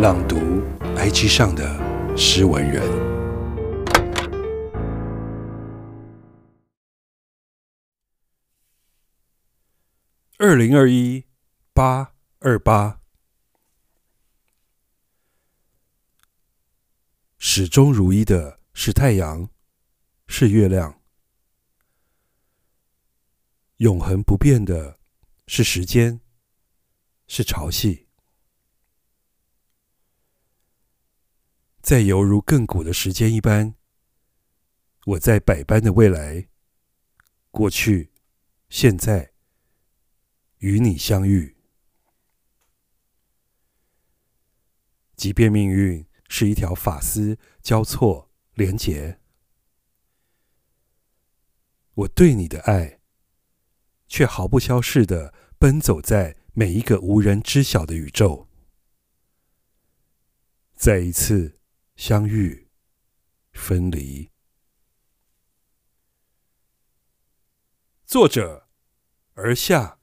朗读 IG 上的诗文人。二零二一八二八，始终如一的是太阳，是月亮；永恒不变的是时间，是潮汐。在犹如亘古的时间一般，我在百般的未来、过去、现在与你相遇。即便命运是一条发丝交错连结，我对你的爱却毫不消逝地奔走在每一个无人知晓的宇宙。再一次。相遇，分离。作者：而下。